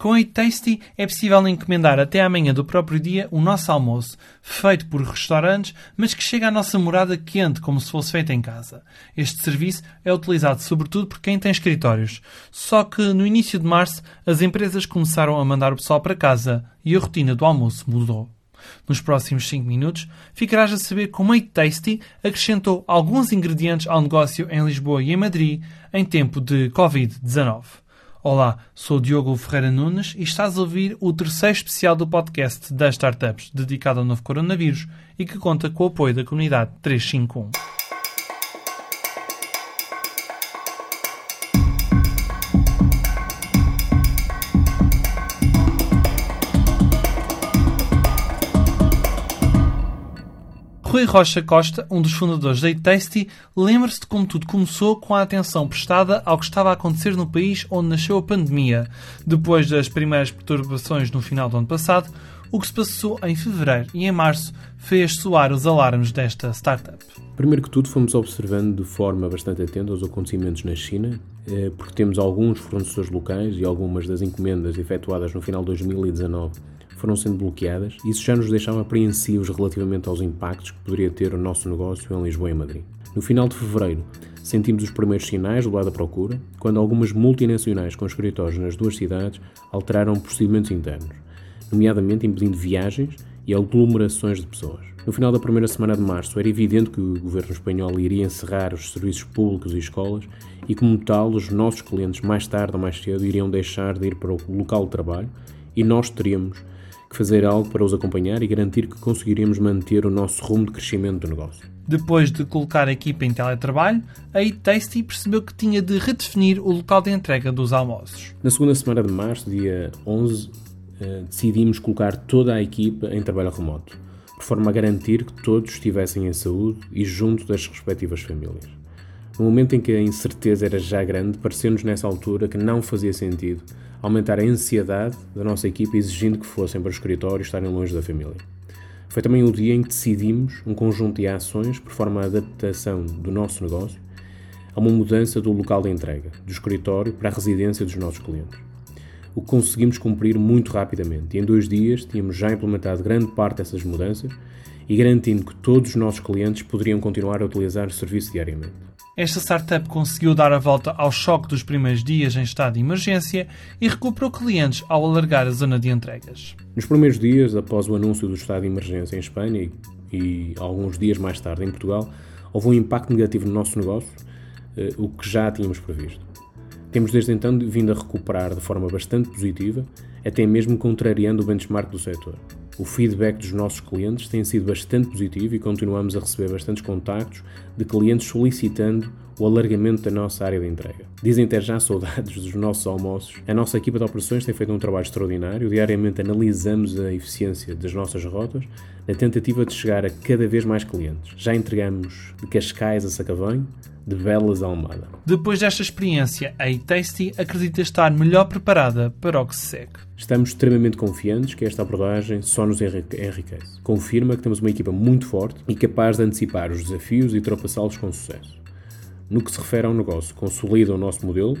Com a Tasty é possível encomendar até amanhã do próprio dia o nosso almoço, feito por restaurantes, mas que chega à nossa morada quente, como se fosse feito em casa. Este serviço é utilizado sobretudo por quem tem escritórios. Só que no início de março as empresas começaram a mandar o pessoal para casa e a rotina do almoço mudou. Nos próximos 5 minutos ficarás a saber como a Tasty acrescentou alguns ingredientes ao negócio em Lisboa e em Madrid em tempo de Covid-19. Olá, sou Diogo Ferreira Nunes e estás a ouvir o terceiro especial do podcast das startups dedicado ao novo coronavírus e que conta com o apoio da comunidade 351. Rui Rocha Costa, um dos fundadores da Tasty, lembra-se de como tudo começou com a atenção prestada ao que estava a acontecer no país onde nasceu a pandemia. Depois das primeiras perturbações no final do ano passado, o que se passou em fevereiro e em março fez soar os alarmes desta startup. Primeiro que tudo, fomos observando de forma bastante atenta os acontecimentos na China, eh, porque temos alguns fornecedores locais e algumas das encomendas efetuadas no final de 2019 foram sendo bloqueadas e isso já nos deixava apreensivos relativamente aos impactos que poderia ter o nosso negócio em Lisboa e Madrid. No final de fevereiro, sentimos os primeiros sinais do lado da procura, quando algumas multinacionais com escritórios nas duas cidades alteraram procedimentos internos, nomeadamente impedindo viagens e aglomerações de pessoas. No final da primeira semana de março, era evidente que o governo espanhol iria encerrar os serviços públicos e escolas e, como tal, os nossos clientes, mais tarde ou mais cedo, iriam deixar de ir para o local de trabalho e nós teríamos que fazer algo para os acompanhar e garantir que conseguiríamos manter o nosso rumo de crescimento do negócio. Depois de colocar a equipa em teletrabalho, a Tasty percebeu que tinha de redefinir o local de entrega dos almoços. Na segunda semana de março, dia 11, eh, decidimos colocar toda a equipa em trabalho remoto, por forma a garantir que todos estivessem em saúde e junto das respectivas famílias. No momento em que a incerteza era já grande, pareceu-nos nessa altura que não fazia sentido aumentar a ansiedade da nossa equipa exigindo que fossem para o escritório e estarem longe da família. Foi também o dia em que decidimos um conjunto de ações por forma a adaptação do nosso negócio a uma mudança do local de entrega, do escritório para a residência dos nossos clientes. O que conseguimos cumprir muito rapidamente e em dois dias tínhamos já implementado grande parte dessas mudanças e garantindo que todos os nossos clientes poderiam continuar a utilizar o serviço diariamente. Esta startup conseguiu dar a volta ao choque dos primeiros dias em estado de emergência e recuperou clientes ao alargar a zona de entregas. Nos primeiros dias, após o anúncio do estado de emergência em Espanha e, alguns dias mais tarde em Portugal, houve um impacto negativo no nosso negócio, eh, o que já tínhamos previsto. Temos desde então vindo a recuperar de forma bastante positiva, até mesmo contrariando o benchmark do setor. O feedback dos nossos clientes tem sido bastante positivo e continuamos a receber bastantes contactos de clientes solicitando o alargamento da nossa área de entrega. Dizem ter já saudades dos nossos almoços. A nossa equipa de operações tem feito um trabalho extraordinário. Diariamente analisamos a eficiência das nossas rotas na tentativa de chegar a cada vez mais clientes. Já entregamos de Cascais a Sacavém, de Belas a Almada. Depois desta experiência, a eTasty acredita estar melhor preparada para o que se segue. Estamos extremamente confiantes que esta abordagem só nos enriquece. Confirma que temos uma equipa muito forte e capaz de antecipar os desafios e ultrapassá-los com sucesso. No que se refere ao negócio, consolida o nosso modelo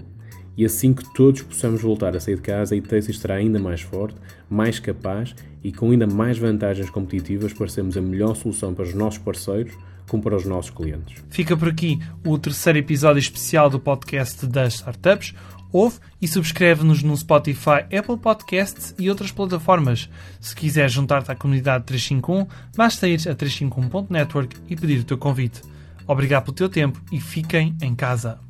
e assim que todos possamos voltar a sair de casa, a ITESI estará ainda mais forte, mais capaz e com ainda mais vantagens competitivas para sermos a melhor solução para os nossos parceiros como para os nossos clientes. Fica por aqui o terceiro episódio especial do podcast das startups. Ouve e subscreve-nos no Spotify, Apple Podcasts e outras plataformas. Se quiser juntar-te à comunidade 351, basta ir a 351.network e pedir o teu convite. Obrigado pelo teu tempo e fiquem em casa.